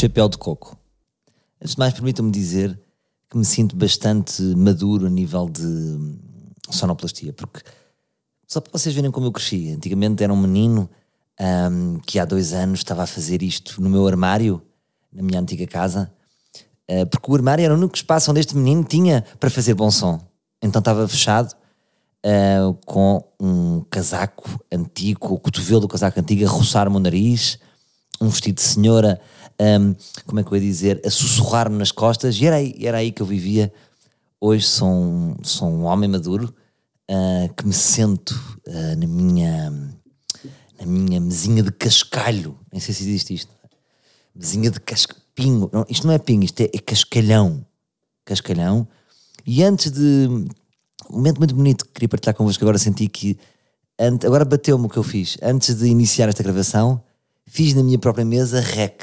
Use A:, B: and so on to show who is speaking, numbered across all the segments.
A: chapéu de coco. Antes de mais, permitam-me dizer que me sinto bastante maduro a nível de sonoplastia, porque só para vocês verem como eu cresci. Antigamente era um menino um, que há dois anos estava a fazer isto no meu armário, na minha antiga casa, uh, porque o armário era o único espaço onde este menino tinha para fazer bom som. Então estava fechado uh, com um casaco antigo, o cotovelo do casaco antigo a roçar-me o nariz, um vestido de senhora, um, como é que eu ia dizer, a sussurrar-me nas costas, e era aí, era aí que eu vivia. Hoje sou um, sou um homem maduro uh, que me sento uh, na minha na minha mesinha de cascalho, nem sei se existe isto, mesinha de cascapinho, não, isto não é pinho, isto é, é cascalhão, cascalhão, e antes de, um momento muito bonito que queria partilhar convosco, agora senti que, agora bateu-me o que eu fiz, antes de iniciar esta gravação, fiz na minha própria mesa rec,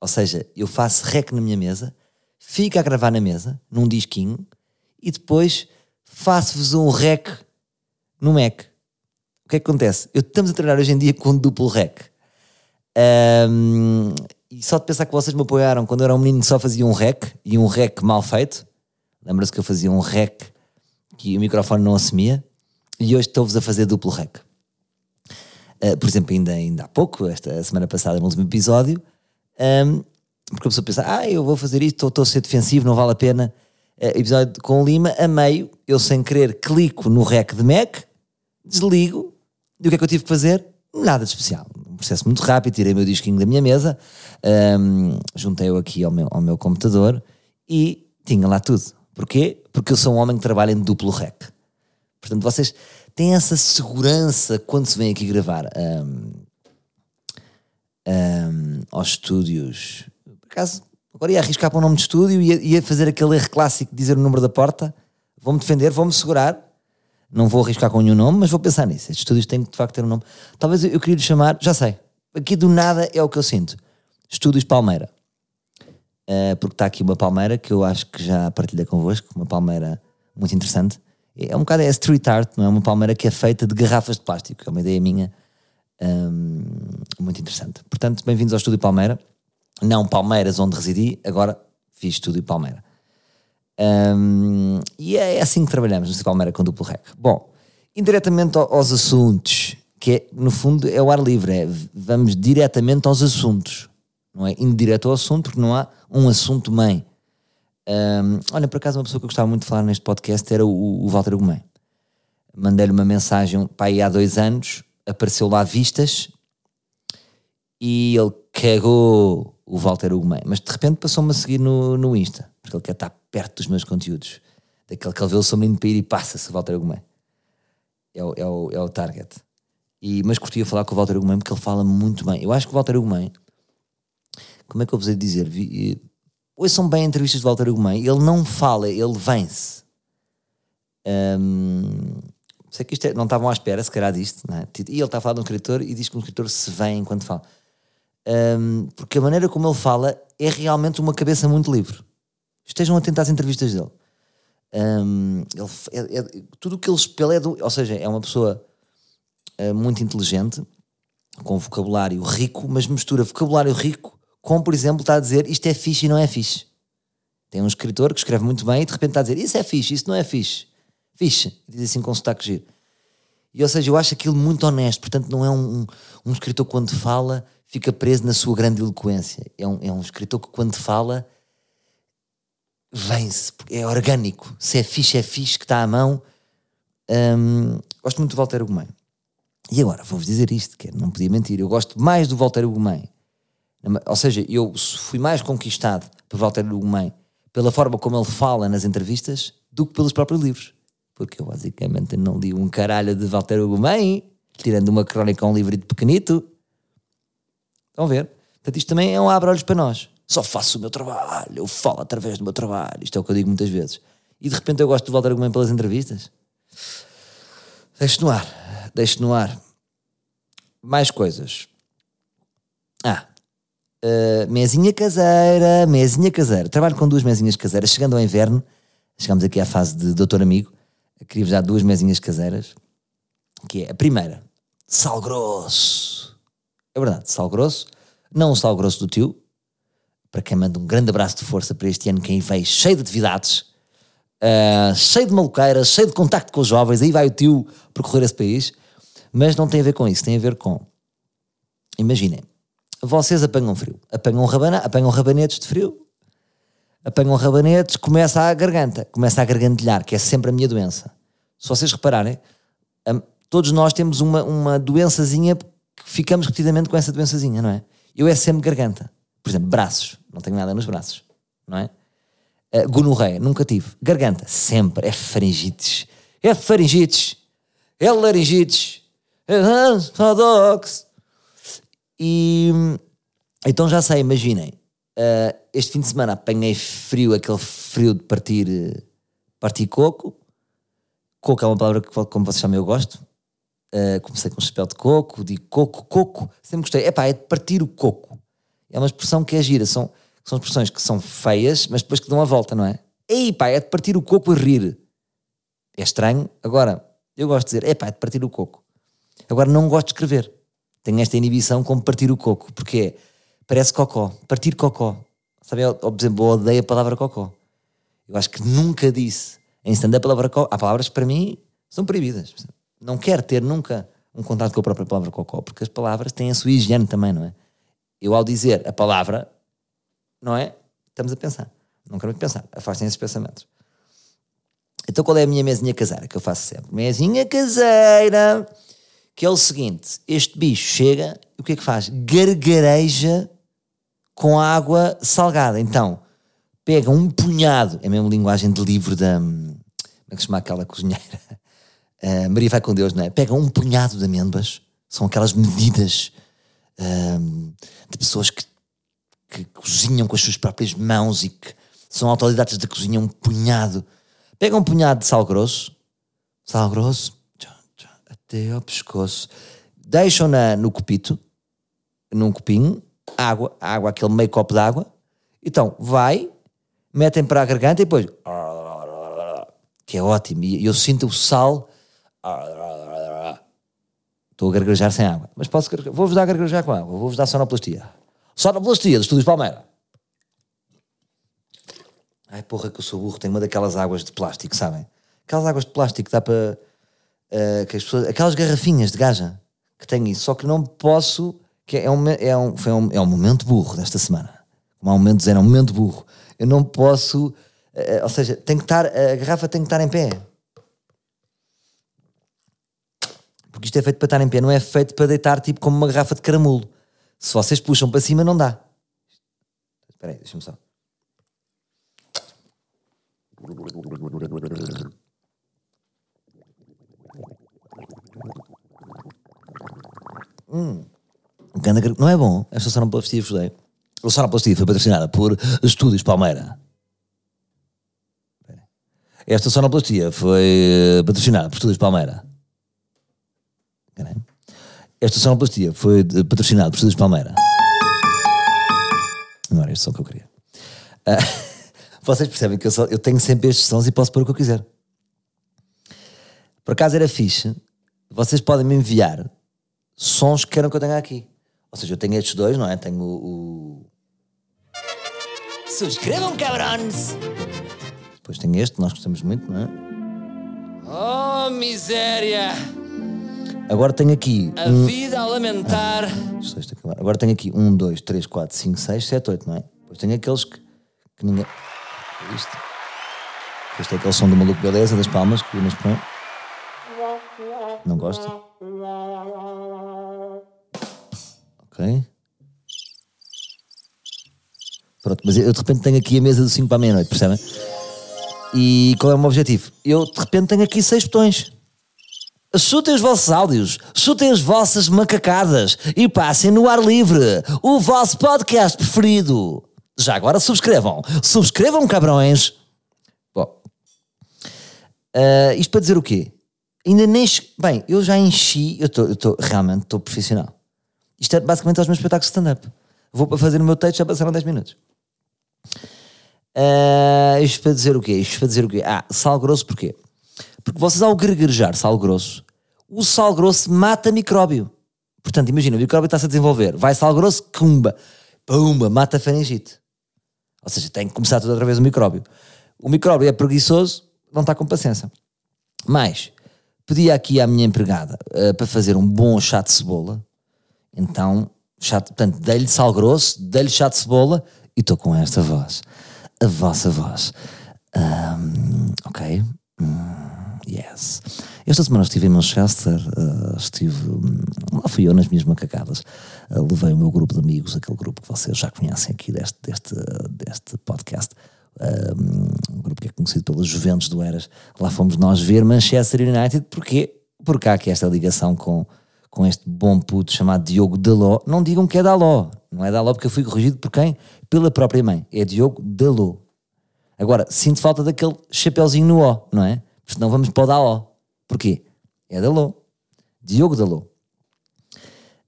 A: ou seja, eu faço rec na minha mesa, fico a gravar na mesa, num disquinho, e depois faço-vos um rec no Mac. O que é que acontece? Eu estamos a treinar hoje em dia com duplo rec. Um, e só de pensar que vocês me apoiaram quando eu era um menino só fazia um rec e um rec mal feito. Lembra-se que eu fazia um rec que o microfone não assumia e hoje estou-vos a fazer duplo rec. Uh, por exemplo, ainda, ainda há pouco, esta semana passada, no último episódio, um, porque a pessoa pensa, ah, eu vou fazer isto, estou a ser defensivo, não vale a pena. Uh, episódio com Lima, a meio, eu sem querer clico no rec de Mac, desligo, e o que é que eu tive que fazer? Nada de especial. Um processo muito rápido, tirei o meu disquinho da minha mesa, um, juntei-o aqui ao meu, ao meu computador e tinha lá tudo. Porquê? Porque eu sou um homem que trabalha em duplo rec. Portanto, vocês têm essa segurança quando se vem aqui gravar um, um, aos estúdios. Por acaso, agora ia arriscar para o nome de estúdio e ia, ia fazer aquele erro clássico de dizer o número da porta. Vou-me defender, vou-me segurar não vou arriscar com nenhum nome, mas vou pensar nisso. Estes estúdios têm de facto ter um nome. Talvez eu, queria lhe chamar, já sei, aqui do nada é o que eu sinto. Estúdios Palmeira. Uh, porque está aqui uma palmeira que eu acho que já partilhei convosco, uma palmeira muito interessante. É um bocado é street art, não é? Uma palmeira que é feita de garrafas de plástico, é uma ideia minha um, muito interessante. Portanto, bem-vindos ao Estúdio Palmeira. Não Palmeiras onde residi, agora fiz Estúdio Palmeira. Um, e é assim que trabalhamos no Palmeira com duplo rec. Bom, indiretamente aos assuntos, que é, no fundo é o ar livre, é, vamos diretamente aos assuntos, não é indireto ao assunto, porque não há um assunto mãe. Um, olha, por acaso, uma pessoa que eu gostava muito de falar neste podcast era o, o Walter Gomem. Mandei-lhe uma mensagem para aí há dois anos, apareceu lá vistas e ele cagou o Walter Ugumem, mas de repente passou-me a seguir no, no Insta, porque ele quer estar perto dos meus conteúdos. Daquele que ele vê o seu para ir e passa-se Walter Ugumem. É o, é, o, é o target. E, mas curtia falar com o Walter Ugumem porque ele fala muito bem. Eu acho que o Walter Ugumem, como é que eu vos ia dizer? Vi, ouçam bem entrevistas de Walter Ugumem, ele não fala, ele vence. Um, sei que isto é, não estavam à espera, se calhar disto, é? e ele está a falar de um escritor e diz que um escritor se vem enquanto fala um, porque a maneira como ele fala é realmente uma cabeça muito livre. Estejam atentos às entrevistas dele. Um, ele, é, é, tudo o que ele espelha é do, ou seja, é uma pessoa uh, muito inteligente, com vocabulário rico, mas mistura vocabulário rico com, por exemplo, está a dizer isto é fixe e não é fixe. Tem um escritor que escreve muito bem e de repente está a dizer isso é fixe, isso não é fixe. Fixe. Diz assim com sotaque giro. E ou seja, eu acho aquilo muito honesto, portanto, não é um, um, um escritor quando fala fica preso na sua grande eloquência. É um, é um escritor que, quando fala, vem-se, é orgânico. Se é fixe, é fixe, que está à mão. Um, gosto muito do Walter Ugumem. E agora, vou-vos dizer isto, que não podia mentir, eu gosto mais do Walter Ugumem. Ou seja, eu fui mais conquistado por Walter Ugumem pela forma como ele fala nas entrevistas do que pelos próprios livros. Porque eu basicamente não li um caralho de Walter Ugumem, tirando uma crónica um livro de pequenito. Estão a ver? Portanto, isto também é um abre-olhos para nós. Só faço o meu trabalho, eu falo através do meu trabalho. Isto é o que eu digo muitas vezes. E de repente eu gosto de a comer pelas entrevistas. Deixe no ar, deixe no ar. Mais coisas. Uh, mesinha caseira, mesinha caseira. Trabalho com duas mesinhas caseiras. Chegando ao inverno, chegamos aqui à fase de doutor amigo. Queria-vos dar duas mesinhas caseiras. Que é a primeira, sal grosso é verdade, sal grosso. Não o sal grosso do tio, para quem manda um grande abraço de força para este ano que aí veio cheio de atividades, uh, cheio de maluqueiras, cheio de contacto com os jovens, aí vai o tio percorrer esse país, mas não tem a ver com isso, tem a ver com, imaginem, vocês apanham frio, apanham, rabana, apanham rabanetes de frio, apanham rabanetes, começa a garganta, começa a gargantilhar, que é sempre a minha doença. Se vocês repararem, todos nós temos uma, uma doençazinha que ficamos repetidamente com essa doençazinha, não é? Eu é sempre garganta. Por exemplo, braços, não tenho nada nos braços, não é? Uh, gonorreia, nunca tive. Garganta, sempre. É faringites. É faringites. É laringites. É sadox. E então já sei, imaginem. Uh, este fim de semana apanhei frio, aquele frio de partir, partir coco. Coco é uma palavra que, como vocês sabem, eu gosto. Uh, comecei com chapéu de coco, digo coco, coco, sempre gostei. Epá, é de partir o coco. É uma expressão que é gira, são, são expressões que são feias, mas depois que dão a volta, não é? Ei, pá, é de partir o coco a rir. É estranho. Agora, eu gosto de dizer, é pá, é de partir o coco. Agora, não gosto de escrever. Tenho esta inibição com partir o coco, porque é, parece cocó, partir cocó. Sabe, por exemplo, eu odeio a palavra cocó. Eu acho que nunca disse em stand a palavra cocó. Há palavras que para mim são proibidas não quero ter nunca um contato com a própria palavra cocó, porque as palavras têm a sua higiene também, não é? Eu, ao dizer a palavra, não é? Estamos a pensar. Não quero muito pensar. Afastem esses pensamentos. Então, qual é a minha mesinha caseira que eu faço sempre? Mesinha caseira, que é o seguinte: este bicho chega o que é que faz? Gargareja com água salgada. Então, pega um punhado, é mesmo linguagem de livro da. Como é que se chama aquela cozinheira? Uh, Maria vai com Deus, não é? Pega um punhado de amêndoas, são aquelas medidas uh, de pessoas que, que cozinham com as suas próprias mãos e que são autoridades da cozinha, um punhado. Pega um punhado de sal grosso, sal grosso, até ao pescoço, deixam na, no copito, num copinho, água, água, aquele meio copo de água, então vai, metem para a garganta e depois que é ótimo, e eu sinto o sal Estou a gargarejar sem água. Mas posso Vou-vos dar a gargarejar com água. Vou-vos dar sonoplastia. Sonoplastia dos Estúdios Palmeira. Ai porra que eu sou burro. Tenho uma daquelas águas de plástico, sabem? Aquelas águas de plástico que dá para... Uh, que as pessoas, aquelas garrafinhas de gaja que tenho isso. Só que não posso... Que é um, é um, foi um, é um momento burro desta semana. Como há um momento dizer, é um momento burro. Eu não posso... Uh, ou seja, tem que estar, a garrafa tem que estar em pé. Porque isto é feito para estar em pé, não é feito para deitar tipo como uma garrafa de caramulo. Se vocês puxam para cima, não dá. Espera aí, deixa-me só. Hum. Não é bom. Esta sonoplastia vos dei. A sonoplastia foi patrocinada por Estúdios Palmeira. Esta sonoplastia foi patrocinada por Estúdios Palmeira. Esta sonoplastia foi patrocinada por Estúdios Palmeira. Não era este som que eu queria. Uh, vocês percebem que eu, só, eu tenho sempre estes sons e posso pôr o que eu quiser. Por acaso era fixe, vocês podem me enviar sons que queiram que eu tenha aqui. Ou seja, eu tenho estes dois, não é? Tenho o. o... Subscrevam, cabrões! Depois tenho este, nós gostamos muito, não é? Oh, miséria! Agora tenho aqui. A um... vida a lamentar. Ah, agora tenho aqui um, dois, três, quatro, cinco, seis, sete, oito, não é? Depois tenho aqueles que, que ninguém. Isto. Depois tem aquele som do maluco beleza das palmas que o Inês põe. Não gosta? Pronto, mas eu de repente tenho aqui a mesa do 5 para a meia-noite, percebem? E qual é o meu objetivo? Eu de repente tenho aqui seis botões. Chutem os vossos áudios, chutem as vossas macacadas e passem no ar livre o vosso podcast preferido. Já agora subscrevam. Subscrevam, cabrões. Bom, uh, isto para dizer o quê? Ainda nem. Bem, eu já enchi. Eu estou realmente estou profissional. Isto é basicamente aos meus espetáculos de stand-up. Vou para fazer o meu texto, já passaram 10 minutos. Uh, isto para dizer o quê? Isto para dizer o quê? Ah, sal grosso porquê? Porque vocês, ao gregarejar sal grosso, o sal grosso mata micróbio. Portanto, imagina, o micróbio está-se a desenvolver, vai sal grosso, cumba, pumba, mata a faringite. Ou seja, tem que começar tudo outra vez o micróbio. O micróbio é preguiçoso, não está com paciência. Mas pedi aqui à minha empregada uh, para fazer um bom chá de cebola. Então, chá, portanto, dei-lhe sal grosso, dei-lhe chá de cebola e estou com esta voz. A vossa voz. Um, ok. Um, yes. Esta semana estive em Manchester, uh, estive. Um, lá fui eu nas minhas macacadas. Uh, levei o meu grupo de amigos, aquele grupo que vocês já conhecem aqui deste, deste, deste podcast. Um grupo que é conhecido pelos Juventus do Eras. Lá fomos nós ver Manchester United. Porque há aqui esta ligação com, com este bom puto chamado Diogo Daló. Não digam que é Daló. Não é Daló porque eu fui corrigido por quem? Pela própria mãe. É Diogo Daló. Agora, sinto falta daquele chapeuzinho no O, não é? Porque senão vamos para o Daló. Porquê? É Daló. Diogo Daló.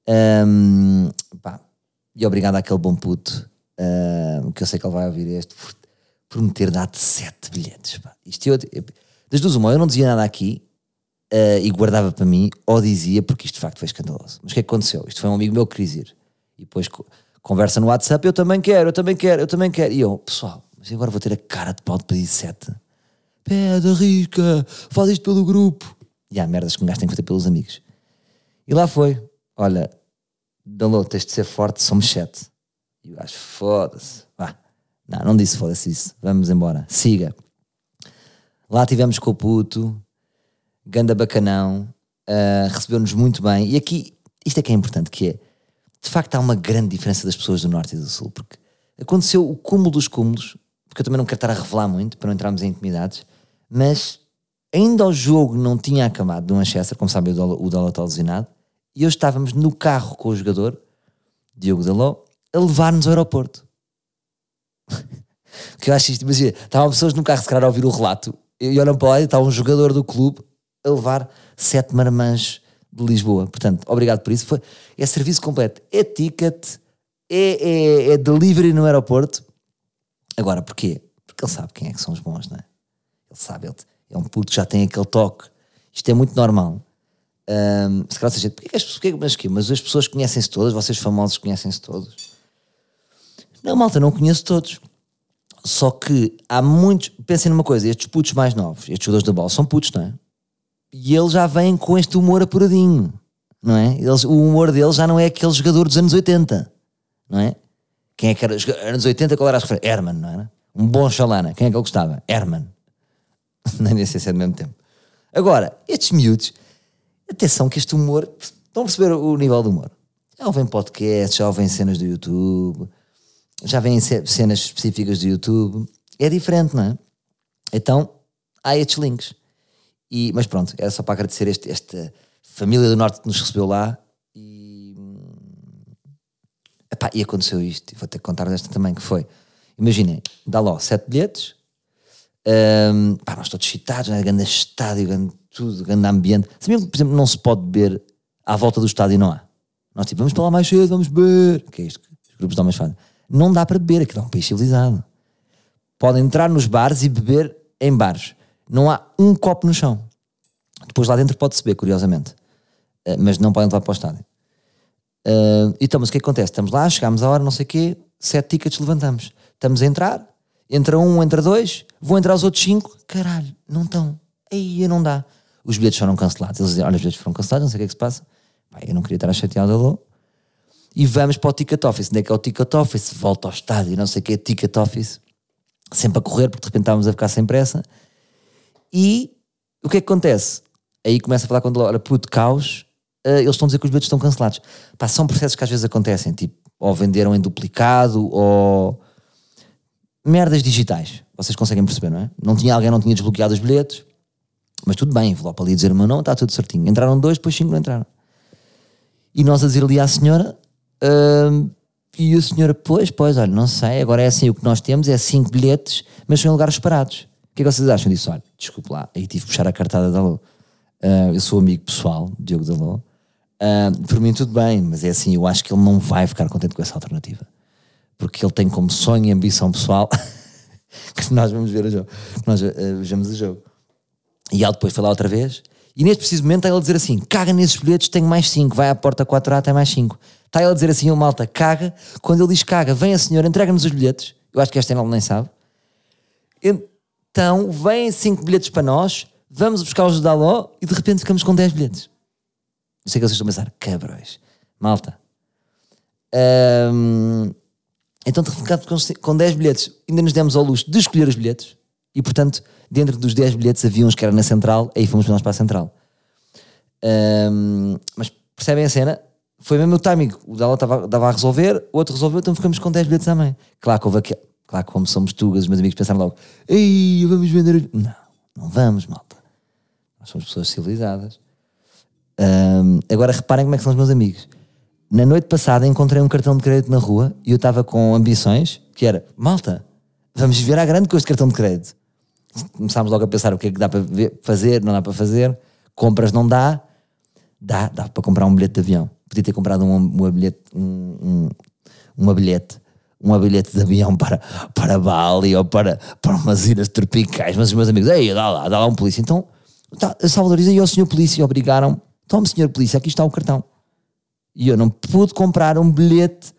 A: Um, pá, e obrigado àquele bom puto, um, que eu sei que ele vai ouvir este, por, por me ter dado sete bilhetes. Pá. Isto eu, das duas uma, eu não dizia nada aqui uh, e guardava para mim, ou dizia, porque isto de facto foi escandaloso. Mas o que é que aconteceu? Isto foi um amigo meu que quis ir. E depois conversa no WhatsApp, eu também quero, eu também quero, eu também quero. E eu, pessoal, mas agora vou ter a cara de pau de pedir sete. Pede, arrisca, faz isto pelo grupo. E há merdas que um gajo tem que fazer pelos amigos. E lá foi. Olha, Dalô, tens de ser forte, somos sete. E o gajo, foda-se. Vá. Não, não disse foda-se isso. Vamos embora. Siga. Lá tivemos com o puto, ganda bacanão, uh, recebeu-nos muito bem. E aqui, isto é que é importante, que é, de facto há uma grande diferença das pessoas do Norte e do Sul, porque aconteceu o cúmulo dos cúmulos, porque eu também não quero estar a revelar muito, para não entrarmos em intimidades, mas ainda o jogo não tinha acabado do Manchester, como sabem o dólar está alucinado, e eu estávamos no carro com o jogador, Diogo Daló, a levar-nos ao aeroporto. que eu acho isto, imagina, estavam pessoas no carro se calhar a ouvir o relato, e olham para lá e está um jogador do clube a levar sete marmãs de Lisboa. Portanto, obrigado por isso. Foi, é serviço completo, é ticket, é, é, é delivery no aeroporto, Agora, porquê? Porque ele sabe quem é que são os bons, não é? Ele sabe, ele é um puto que já tem aquele toque. Isto é muito normal. Um, se calhar seja, porquê que as porquê, mas, mas as pessoas conhecem-se todas, vocês famosos conhecem-se todos? Não, malta, não conheço todos. Só que há muitos. Pensem numa coisa: estes putos mais novos, estes jogadores da bola, são putos, não é? E eles já vêm com este humor apuradinho, não é? Eles, o humor deles já não é aquele jogador dos anos 80, não é? Quem é que era? Anos 80, qual era a referência? Herman, não era? Um bom chalana. Quem é que ele gostava? Herman. Nem sei se é do mesmo tempo. Agora, estes miúdos, atenção que este humor, estão a perceber o nível do humor. Já ouvem podcasts, já ouvem cenas do YouTube, já vêm cenas específicas do YouTube. É diferente, não é? Então, há estes links. E, mas pronto, era só para agradecer este, esta família do Norte que nos recebeu lá Epá, e aconteceu isto, e vou ter que contar desta também, que foi, imaginem, dá lá sete bilhetes, um, pá, nós todos excitados, né? grande estádio, grande tudo, grande ambiente. Sabiam que, por exemplo, não se pode beber à volta do estádio, não há? Nós tipo, vamos para lá mais cedo, vamos beber. O que é isto? Os grupos de homens fazem. Não dá para beber, aquilo é um país civilizado. Podem entrar nos bares e beber em bares. Não há um copo no chão. Depois lá dentro pode-se beber, curiosamente. Uh, mas não podem levar para o estádio. Uh, então, mas o que, é que acontece? Estamos lá, chegamos à hora, não sei o quê, sete tickets levantamos. Estamos a entrar, entra um, entra dois, vão entrar os outros cinco, caralho, não estão. Aí não dá. Os bilhetes foram cancelados. Eles dizem, olha, os bilhetes foram cancelados, não sei o que é que se passa. Pai, eu não queria estar a chatear o E vamos para o Ticket Office. Onde é que é o Ticket Office? Volta ao estádio, não sei o que é Ticket Office. Sempre a correr, porque de repente estávamos a ficar sem pressa. E o que é que acontece? Aí começa a falar com o olha, puto, caos, uh, eles estão a dizer que os bilhetes estão cancelados. Pá, são processos que às vezes acontecem, tipo, ou venderam em duplicado, ou merdas digitais. Vocês conseguem perceber, não é? Não tinha alguém, não tinha desbloqueado os bilhetes, mas tudo bem, para ali dizer o meu nome, está tudo certinho. Entraram dois, depois cinco não entraram. E nós a dizer ali à senhora, uh, e a senhora, pois, pois, olha, não sei, agora é assim, o que nós temos é cinco bilhetes, mas são em lugares separados. O que é que vocês acham disso? Olha, desculpe lá, aí tive que puxar a cartada da Lu. Uh, eu sou amigo pessoal, Diogo Dalô. Uh, por mim tudo bem, mas é assim, eu acho que ele não vai ficar contente com essa alternativa. Porque ele tem como sonho e ambição pessoal que nós vamos ver o jogo, que nós uh, vejamos o jogo. E ele depois foi lá outra vez, e neste preciso momento está ele a dizer assim: caga nesses bilhetes, tenho mais 5, vai à porta 4A, tem mais 5. Está ele a dizer assim: o malta, caga. Quando ele diz caga, vem a senhora, entrega-nos os bilhetes. Eu acho que esta ele nem sabe. Então, vêm 5 bilhetes para nós, vamos buscar os do Daló e de repente ficamos com 10 bilhetes. Não sei o que vocês estão a pensar, cabrões. Malta. Ahm, então, ficamos com 10 bilhetes. Ainda nos demos ao luxo de escolher os bilhetes e, portanto, dentro dos 10 bilhetes havia uns que eram na central, aí fomos nós para a central. Ahm, mas percebem a cena? Foi mesmo o timing. O Daló estava a resolver, o outro resolveu, então ficamos com 10 bilhetes também. Claro que houve aqui, claro como somos tugas, os meus amigos pensaram logo: Ei, vamos vender. Não, não vamos, malta. Nós somos pessoas civilizadas. Um, agora reparem como é que são os meus amigos. Na noite passada encontrei um cartão de crédito na rua e eu estava com ambições que era, malta, vamos viver à grande com este cartão de crédito. Começámos logo a pensar o que é que dá para fazer, não dá para fazer, compras não dá, dá, dá para comprar um bilhete de avião. Podia ter comprado um, um bilhete, um, um, uma bilhete, um bilhete de avião para, para Bali ou para, para umas ilhas tropicais, mas os meus amigos, ei, dá lá, dá lá um polícia. Então, tá, Salvador e o senhor polícia obrigaram Tome, senhor polícia, aqui está o cartão. E eu não pude comprar um bilhete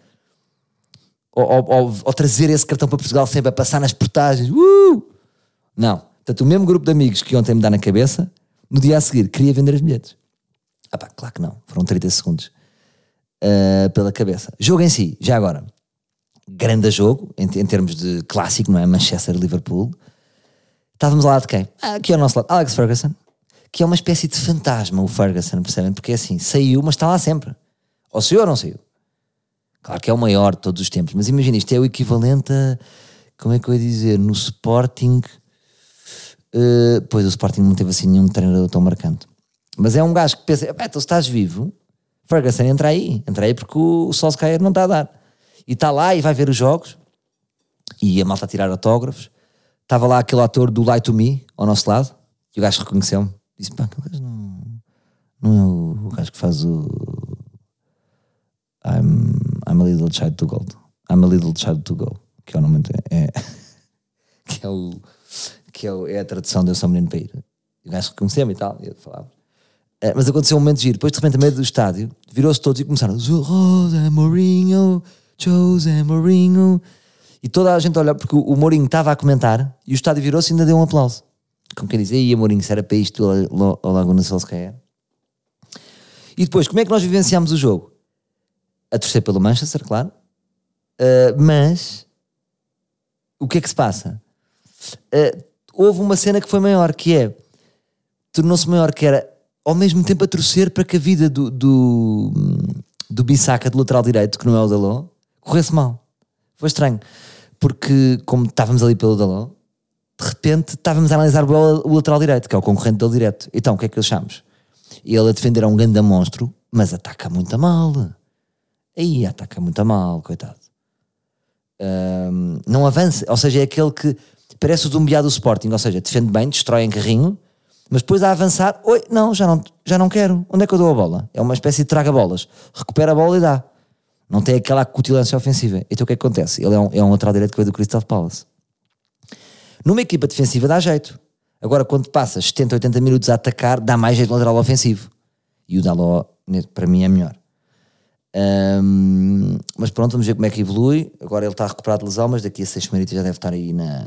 A: ou, ou, ou, trazer esse cartão para Portugal sempre a passar nas portagens. Uh! Não. Portanto, o mesmo grupo de amigos que ontem me dá na cabeça, no dia a seguir, queria vender os bilhetes. Ah pá, claro que não. Foram 30 segundos uh, pela cabeça. Jogo em si, já agora. Grande jogo, em, em termos de clássico, não é? Manchester-Liverpool. Estávamos ao lado de quem? Ah, aqui ao nosso lado, Alex Ferguson que é uma espécie de fantasma o Ferguson, percebem? Porque é assim, saiu, mas está lá sempre. Ou saiu ou não saiu. Claro que é o maior de todos os tempos, mas imagina, isto é o equivalente a, como é que eu ia dizer, no Sporting, uh, pois o Sporting não teve assim nenhum treinador tão marcante. Mas é um gajo que pensa, então se estás vivo, Ferguson entra aí, entra aí porque o Solskjaer não está a dar. E está lá e vai ver os jogos, e a malta a tirar autógrafos. Estava lá aquele ator do Light to Me, ao nosso lado, e o gajo reconheceu-me Disse, pá, aquele gajo não, não é o, o gajo que faz o I'm, I'm a little child to gold. I'm a little child to go. Que é o nome é, que é o que é, é a tradução de Eu sou menino para ir. O gajo reconheceu-me e tal, e eu falava. É, mas aconteceu um momento giro. Depois, de repente, a meio do estádio, virou-se todos e começaram José Mourinho, José Mourinho. E toda a gente olha, porque o Mourinho estava a comentar e o estádio virou-se e ainda deu um aplauso como quem diz, aí Amorim, se era para isto o Laguna Solskjaer. E depois, como é que nós vivenciámos o jogo? A torcer pelo Manchester, claro. Uh, mas, o que é que se passa? Uh, houve uma cena que foi maior, que é, tornou-se maior, que era, ao mesmo tempo a torcer para que a vida do, do, do Bissaca, do lateral direito, que não é o Dalot, corresse mal. Foi estranho. Porque, como estávamos ali pelo Dalot, de repente estávamos a analisar o, lateral direito, que é o concorrente dele direto. Então, o que é que achamos? Ele a defender é um grande monstro, mas ataca muito a mal. Aí ataca muito a mal, coitado. Um, não avança, ou seja, é aquele que parece o Dumbiá do Sporting, ou seja, defende bem, destrói em carrinho, mas depois a avançar, oi, não, já não, já não quero. Onde é que eu dou a bola? É uma espécie de traga-bolas. Recupera a bola e dá. Não tem aquela acutilância ofensiva. Então o que é que acontece? Ele é um, é um lateral direito que veio do Crystal Palace. Numa equipa defensiva dá jeito. Agora, quando passas 70, 80 minutos a atacar, dá mais jeito lateral ofensivo. E o Daló, para mim, é melhor. Um, mas pronto, vamos ver como é que evolui. Agora ele está recuperado de lesão, mas daqui a seis semanas já deve estar aí na...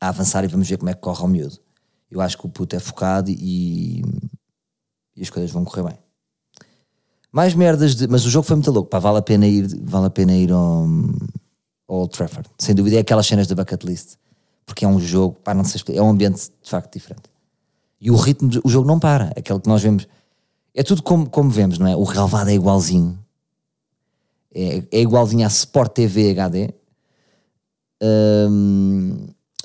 A: a avançar e vamos ver como é que corre o miúdo. Eu acho que o puto é focado e, e as coisas vão correr bem. Mais merdas de. Mas o jogo foi muito louco, pá, vale a pena ir, vale a pena ir ao Old Trafford. Sem dúvida é aquelas cenas da bucket list. Porque é um jogo, pá, não sei é um ambiente de facto diferente. E o ritmo, o jogo não para. Aquele que nós vemos. É tudo como, como vemos, não é? O relevado é igualzinho. É, é igualzinho à Sport TV HD.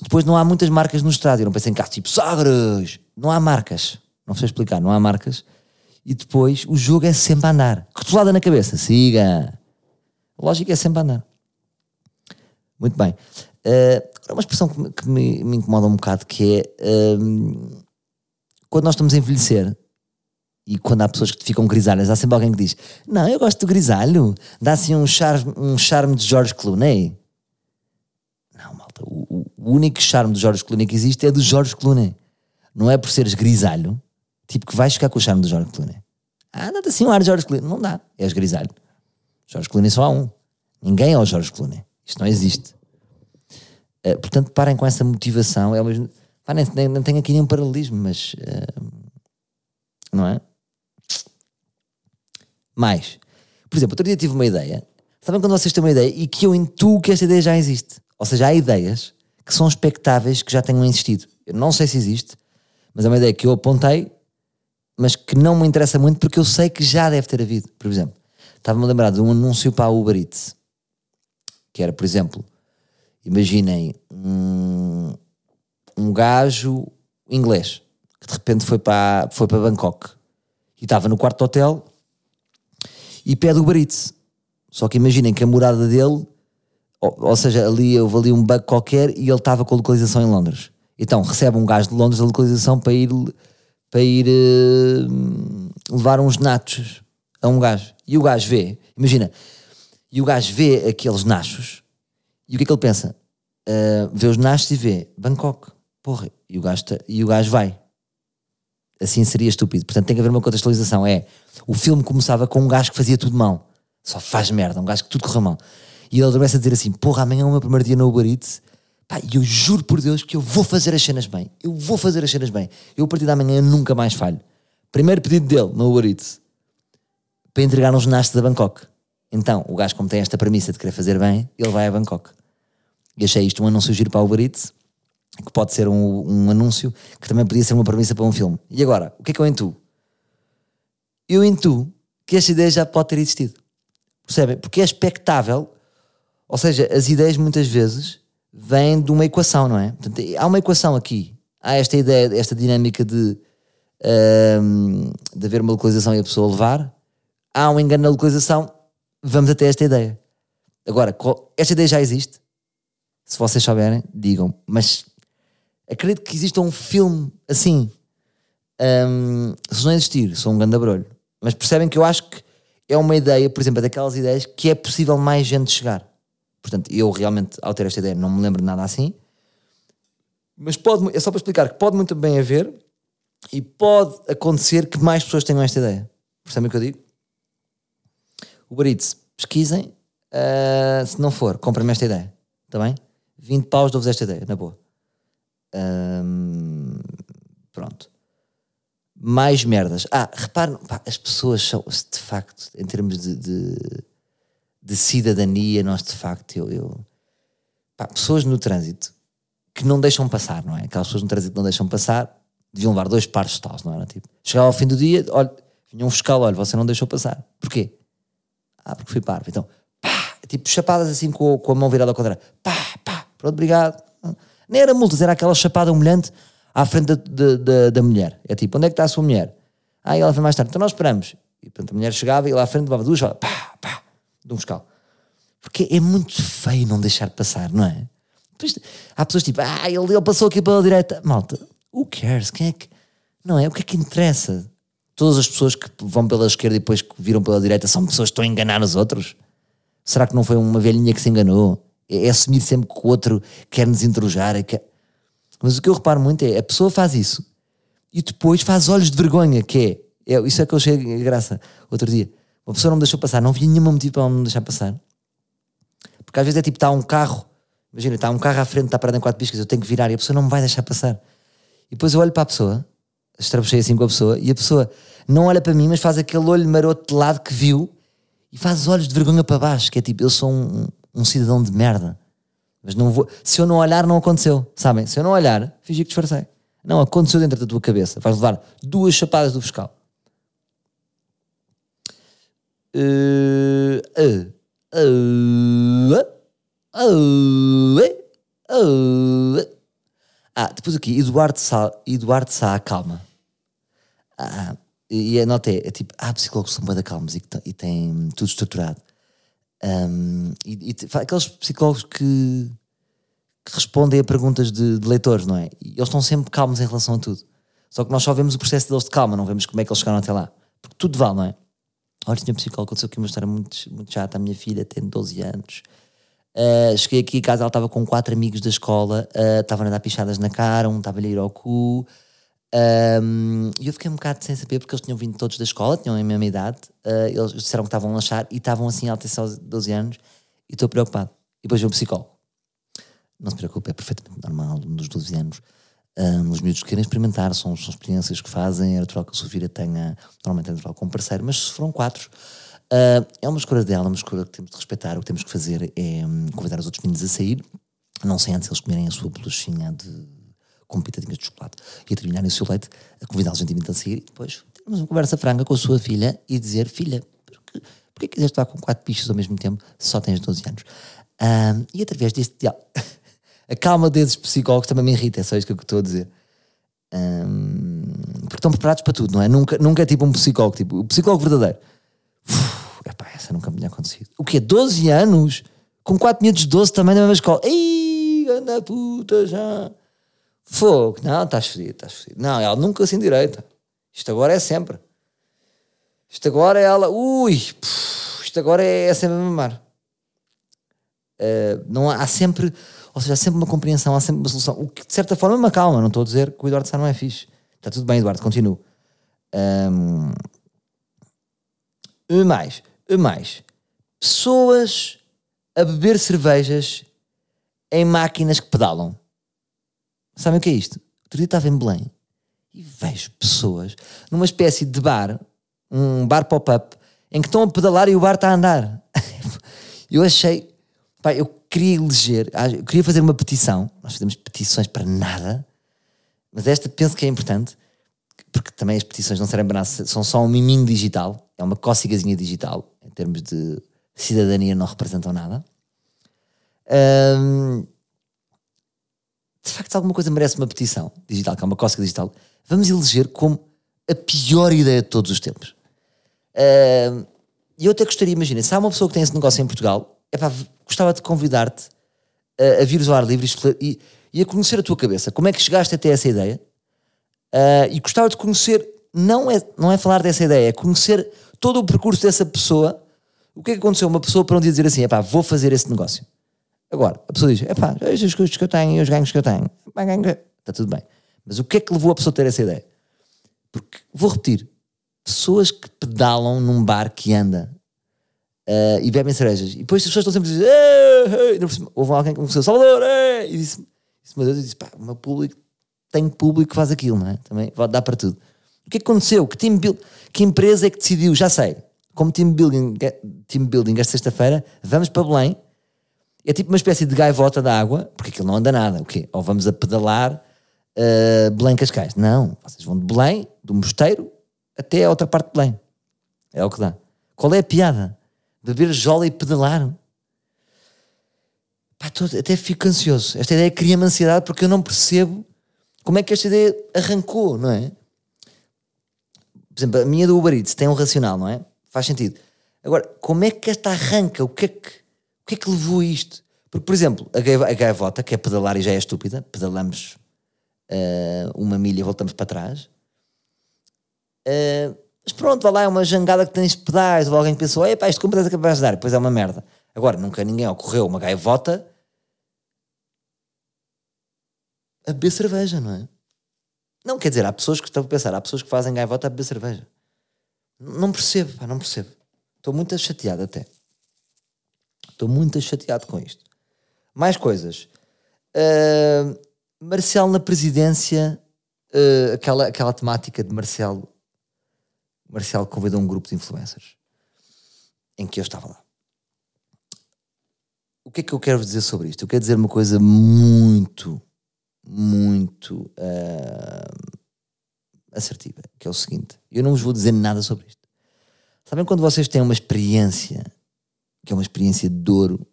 A: Depois não há muitas marcas no estádio. Não pensem cá, tipo Sagres. Não há marcas. Não sei explicar, não há marcas. E depois o jogo é sempre a andar. Cotolada na cabeça. Siga. Lógico é sempre a andar. Muito bem. Uh, uma expressão que, me, que me, me, incomoda um bocado que é um, quando nós estamos a envelhecer e quando há pessoas que ficam grisalhas, há sempre alguém que diz: Não, eu gosto do grisalho, dá assim um charme, um charme de George Clooney. Não, malta, o, o único charme de George Clooney que existe é do George Clooney. Não é por seres grisalho, tipo que vais ficar com o charme do George Clooney. Ah, dá assim um ar de George Clooney. Não dá, és grisalho. George Clooney só há um. Ninguém é o George Clooney. Isto não existe. Uh, portanto, parem com essa motivação. É mesmo, pá, nem, nem, não tenho aqui nenhum paralelismo, mas. Uh, não é? Mais. Por exemplo, outro dia tive uma ideia. Sabem quando vocês têm uma ideia e que eu intuo que esta ideia já existe? Ou seja, há ideias que são expectáveis que já tenham existido. Eu não sei se existe, mas é uma ideia que eu apontei, mas que não me interessa muito porque eu sei que já deve ter havido. Por exemplo, estava-me a lembrar de um anúncio para a Uber Eats, que era, por exemplo, imaginem um, um gajo inglês que de repente foi para, foi para Bangkok e estava no quarto hotel e pede Uber Eats. Só que imaginem que a morada dele, ou, ou seja, ali houve ali um bug qualquer e ele estava com a localização em Londres. Então recebe um gajo de Londres a localização para ir, para ir uh, levar uns nachos a um gajo. E o gajo vê, imagina, e o gajo vê aqueles nachos e o que é que ele pensa? Uh, vê os nachos e vê Bangkok, porra, e o gajo, e o gajo vai. Assim seria estúpido. Portanto, tem que haver uma contextualização. É o filme começava com um gajo que fazia tudo mal, só faz merda, um gajo que tudo corre mal. E ele começa a dizer assim: Porra, amanhã é o meu primeiro dia no Uber Eats Pá, e eu juro por Deus que eu vou fazer as cenas bem. Eu vou fazer as cenas bem. Eu a partir da manhã nunca mais falho. Primeiro pedido dele no Uber Eats para entregar uns nastos da Bangkok. Então, o gajo, como tem esta premissa de querer fazer bem, ele vai a Bangkok. E achei isto um anúncio giro para o Uber Eats, que pode ser um, um anúncio que também podia ser uma premissa para um filme. E agora, o que é que eu intuo? Eu intuo que esta ideia já pode ter existido. Percebem? Porque é expectável, ou seja, as ideias muitas vezes vem de uma equação, não é? Portanto, há uma equação aqui. Há esta ideia, esta dinâmica de, um, de haver uma localização e a pessoa levar. Há um engano na localização, vamos até esta ideia. Agora, esta ideia já existe? Se vocês souberem, digam. Mas acredito que exista um filme assim. Um, se não existir, sou um grande abrolho. Mas percebem que eu acho que é uma ideia, por exemplo, daquelas ideias que é possível mais gente chegar. Portanto, eu realmente, ao ter esta ideia, não me lembro de nada assim. Mas pode, é só para explicar que pode muito bem haver e pode acontecer que mais pessoas tenham esta ideia. Percebem o que eu digo? Uber Eats, pesquisem. Uh, se não for, comprem-me esta ideia. Está bem? 20 paus dou-vos esta ideia, na boa. Um, pronto. Mais merdas. Ah, reparem, pá, as pessoas são, de facto, em termos de, de de cidadania, nós de facto, eu, eu pá, pessoas no trânsito que não deixam passar, não é? Aquelas pessoas no trânsito que não deixam passar deviam levar dois pares de taus, não era? Tipo, chegava ao fim do dia, olha, vinha um fiscal, olha, você não deixou passar. Porquê? Ah, porque fui parvo. Então, pá, tipo chapadas assim com, com a mão virada ao contrário, pá, pá, pronto, obrigado. Nem era multas, era aquela chapada humilhante à frente da, da, da, da mulher. É tipo, onde é que está a sua mulher? Ah, ela foi mais tarde. Então nós esperamos. E portanto a mulher chegava e lá à frente levava duas, pá, de um fiscal. Porque é muito feio não deixar passar, não é? Depois, há pessoas tipo, ah, ele, ele passou aqui pela direita. Malta, who cares? Quem é que. Não é? O que é que interessa? Todas as pessoas que vão pela esquerda e depois que viram pela direita são pessoas que estão a enganar os outros? Será que não foi uma velhinha que se enganou? É, é assumir sempre que o outro quer nos intrujar. É que... Mas o que eu reparo muito é a pessoa faz isso e depois faz olhos de vergonha, que é, é isso é que eu achei graça outro dia. Uma pessoa não me deixou passar, não havia nenhum motivo para não me deixar passar. Porque às vezes é tipo, está um carro, imagina, está um carro à frente, está parado em quatro piscas, eu tenho que virar e a pessoa não me vai deixar passar. E depois eu olho para a pessoa, estrabuchei assim com a pessoa, e a pessoa não olha para mim, mas faz aquele olho maroto de lado que viu e faz os olhos de vergonha para baixo, que é tipo, eu sou um, um cidadão de merda. Mas não vou. Se eu não olhar, não aconteceu. Sabem? Se eu não olhar, fingi que disfarcei. Não, aconteceu dentro da tua cabeça. Vais levar duas chapadas do fiscal. Uh, uh, ah, depois aqui, Eduardo Sá, Eduardo Sá calma. Ah, e a nota é, é tipo, há ah, psicólogos que são bem calmos e, e têm tudo estruturado. Um, e, e, aqueles psicólogos que, que respondem a perguntas de, de, leitores, não é? E eles estão sempre calmos em relação a tudo. Só que nós só vemos o processo deles de calma, não vemos como é que eles chegaram até lá. Porque tudo vale, não é? Olha, tinha psicólogo, aconteceu aqui uma história muito, muito chata. A minha filha tem 12 anos. Uh, cheguei aqui em casa, ela estava com quatro amigos da escola, uh, estavam a dar pichadas na cara, um estava a ir ao cu. Um, eu fiquei um bocado sem saber porque eles tinham vindo todos da escola, tinham a mesma idade. Uh, eles disseram que estavam a lanchar e estavam assim altos aos 12 anos. E estou preocupado. e depois vem um psicólogo. Não se preocupe, é perfeitamente normal, nos 12 anos. Um, os miúdos querem experimentar, são, são experiências que fazem, é natural que a Sofia tenha, normalmente é natural com um parceiro, mas se foram quatro, uh, é uma escolha dela, uma escolha que temos de respeitar, o que temos que fazer é um, convidar os outros meninos a sair, não sei antes eles comerem a sua bolachinha de com pitadinhas de chocolate e a terminarem o seu leite, a convidá-los gentilmente a sair e depois termos uma conversa franca com a sua filha e dizer, filha, porque, porque quiseste estar com quatro bichos ao mesmo tempo só tens 12 anos? Um, e através deste diálogo, a calma desses psicólogos também me irrita, é só isso que eu estou a dizer. Um, porque estão preparados para tudo, não é? Nunca, nunca é tipo um psicólogo, tipo, o psicólogo verdadeiro. Uf, epá, essa nunca me tinha acontecido. O que é? 12 anos? Com 4 minutos de 12 também na mesma escola. Ei, anda puta já. Fogo. Não, estás fedido, estás fedido. Não, ela nunca assim direita. Isto agora é sempre. Isto agora é ela. Ui, puf, isto agora é, é sempre a mamar. Uh, não há, há, sempre, ou seja, há sempre uma compreensão, há sempre uma solução. O que de certa forma me acalma. Não estou a dizer que o Eduardo Sá não é fixe. Está tudo bem, Eduardo, continuo. Um, mais, mais. Pessoas a beber cervejas em máquinas que pedalam. Sabem o que é isto? Outro dia estava em Belém e vejo pessoas numa espécie de bar, um bar pop-up, em que estão a pedalar e o bar está a andar. eu achei, pá, eu queria eleger, ah, eu queria fazer uma petição. Nós fazemos petições para nada, mas esta penso que é importante, porque também as petições não serem bananas, são só um miminho digital, é uma cócegazinha digital, em termos de cidadania não representam nada. De facto alguma coisa merece uma petição digital, que é uma cócega digital, vamos eleger como a pior ideia de todos os tempos. E uh, eu até gostaria, imagina, se há uma pessoa que tem esse negócio em Portugal, epá, gostava de convidar-te a, a vires ao ar livre e, e, a conhecer a tua cabeça. Como é que chegaste até essa ideia? Uh, e gostava de conhecer, não é, não é falar dessa ideia, é conhecer todo o percurso dessa pessoa. O que é que aconteceu? Uma pessoa para um dia dizer assim, epá, vou fazer esse negócio. Agora, a pessoa diz: epá, os custos que eu tenho e os ganhos que eu tenho, está tudo bem. Mas o que é que levou a pessoa a ter essa ideia? Porque, vou repetir, pessoas que pedalam num bar que anda uh, e bebem cerejas, e depois as pessoas estão sempre a dizer: ei, ei, houve alguém que começou, Salvador, ei, e disse: meu Deus, eu disse, pá, o meu público, tem público que faz aquilo, não é? Também dá para tudo. O que é que aconteceu? Que, team build, que empresa é que decidiu? Já sei, como team building, team building esta sexta-feira, vamos para Belém é tipo uma espécie de gaivota da água, porque aquilo não anda nada. O quê? Ou vamos a pedalar uh, Belém Cascais. Não, vocês vão de Belém, do mosteiro, até a outra parte de Belém. É o que dá. Qual é a piada? Beber jola e pedalar? Pá, tô, até fico ansioso. Esta ideia cria-me ansiedade porque eu não percebo como é que esta ideia arrancou, não é? Por exemplo, a minha do Uber Eats tem um racional, não é? Faz sentido. Agora, como é que esta arranca? O que é que que é que levou a isto? Porque, por exemplo, a, gaivota, que é pedalar e já é estúpida, pedalamos uh, uma milha e voltamos para trás. Uh, mas pronto, lá, é uma jangada que tens pedais, ou alguém que pensou, epá, isto como é capaz de dar? Depois é uma merda. Agora, nunca ninguém ocorreu uma gaivota a beber cerveja, não é? Não, quer dizer, há pessoas que estão a pensar, há pessoas que fazem gaivota a beber cerveja. Não percebo, pá, não percebo. Estou muito chateado até. Estou muito chateado com isto. Mais coisas. Uh, Marcelo na presidência, uh, aquela, aquela temática de Marcelo convidou um grupo de influencers em que eu estava lá. O que é que eu quero dizer sobre isto? Eu quero dizer uma coisa muito, muito uh, assertiva, que é o seguinte: eu não vos vou dizer nada sobre isto. Sabem quando vocês têm uma experiência que é uma experiência de ouro.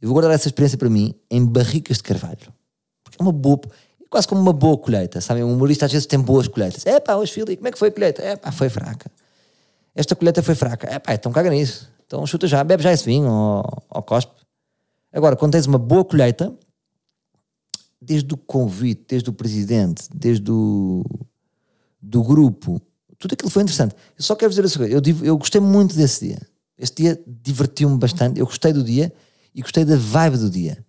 A: Eu vou guardar essa experiência para mim em barricas de carvalho. Porque é uma boa, quase como uma boa colheita, sabem? Um humorista às vezes tem boas colheitas. É hoje filho, como é que foi a colheita? É foi fraca. Esta colheita foi fraca. É então caga nisso. Então chuta já, bebe já esse vinho ou cospe. Agora, quando tens uma boa colheita, desde o convite, desde o presidente, desde o do grupo, tudo aquilo foi interessante. Eu só quero dizer a coisa, eu, eu gostei muito desse dia. Este dia divertiu-me bastante. Eu gostei do dia e gostei da vibe do dia.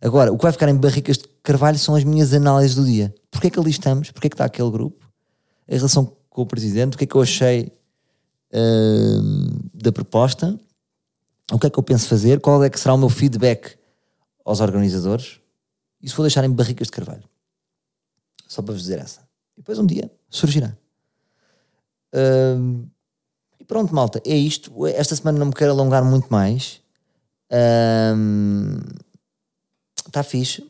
A: Agora, o que vai ficar em barricas de carvalho são as minhas análises do dia. Porquê é que ali estamos? Porquê é que está aquele grupo? Em relação com o presidente, o que é que eu achei uh, da proposta? o que é que eu penso fazer, qual é que será o meu feedback aos organizadores. Isso vou deixar em barricas de carvalho. Só para vos dizer essa. Depois um dia surgirá. Uh, e pronto, malta, é isto. Esta semana não me quero alongar muito mais. Está fixe.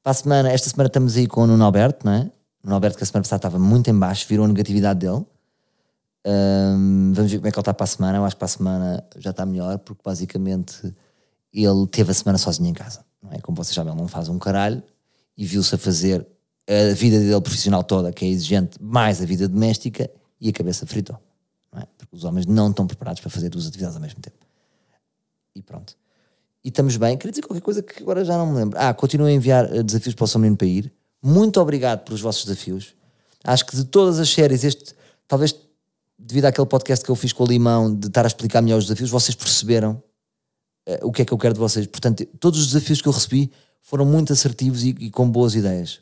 A: Para a semana, esta semana estamos aí com o Nuno Alberto, não é? Nuno Alberto que a semana passada estava muito em baixo, virou a negatividade dele. Um, vamos ver como é que ele está para a semana. Eu acho que para a semana já está melhor, porque basicamente ele teve a semana sozinho em casa. Não é? Como vocês sabem, ele não faz um caralho e viu-se a fazer a vida dele profissional toda, que é exigente, mais a vida doméstica, e a cabeça fritou. É? Porque os homens não estão preparados para fazer duas atividades ao mesmo tempo. E pronto. E estamos bem. Queria dizer qualquer coisa que agora já não me lembro. Ah, continuo a enviar eh, desafios para o São Menino para ir. Muito obrigado pelos vossos desafios. Acho que de todas as séries, este, talvez devido àquele podcast que eu fiz com o Limão, de estar a explicar melhor os desafios, vocês perceberam uh, o que é que eu quero de vocês. Portanto, todos os desafios que eu recebi foram muito assertivos e, e com boas ideias.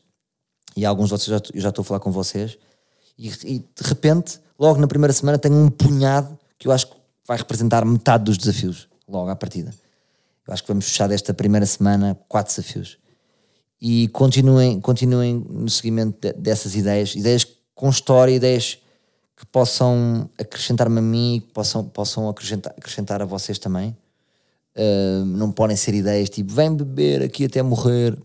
A: E alguns de vocês já, eu já estou a falar com vocês. E, e, de repente, logo na primeira semana, tenho um punhado que eu acho que vai representar metade dos desafios, logo à partida. Acho que vamos fechar desta primeira semana quatro desafios. E continuem, continuem no seguimento de, dessas ideias, ideias com história, ideias que possam acrescentar-me a mim e que possam, possam acrescentar, acrescentar a vocês também. Uh, não podem ser ideias tipo vem beber aqui até morrer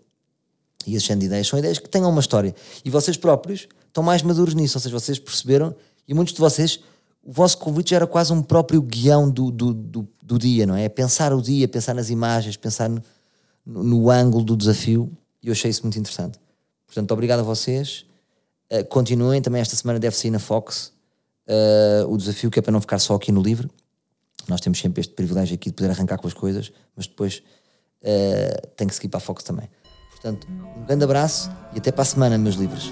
A: e esse género de ideias são ideias que tenham uma história e vocês próprios estão mais maduros nisso, ou seja, vocês perceberam e muitos de vocês o vosso convite já era quase um próprio guião do, do, do, do dia, não é? Pensar o dia, pensar nas imagens, pensar no, no, no, ângulo do desafio e eu achei isso muito interessante. Portanto, obrigado a vocês. Uh, continuem, também esta semana deve sair na Fox uh, o desafio que é para não ficar só aqui no livro. Nós temos sempre este privilégio aqui de poder arrancar com as coisas, mas depois uh, tem que seguir para a Fox também. Portanto, um grande abraço e até para a semana, meus livros.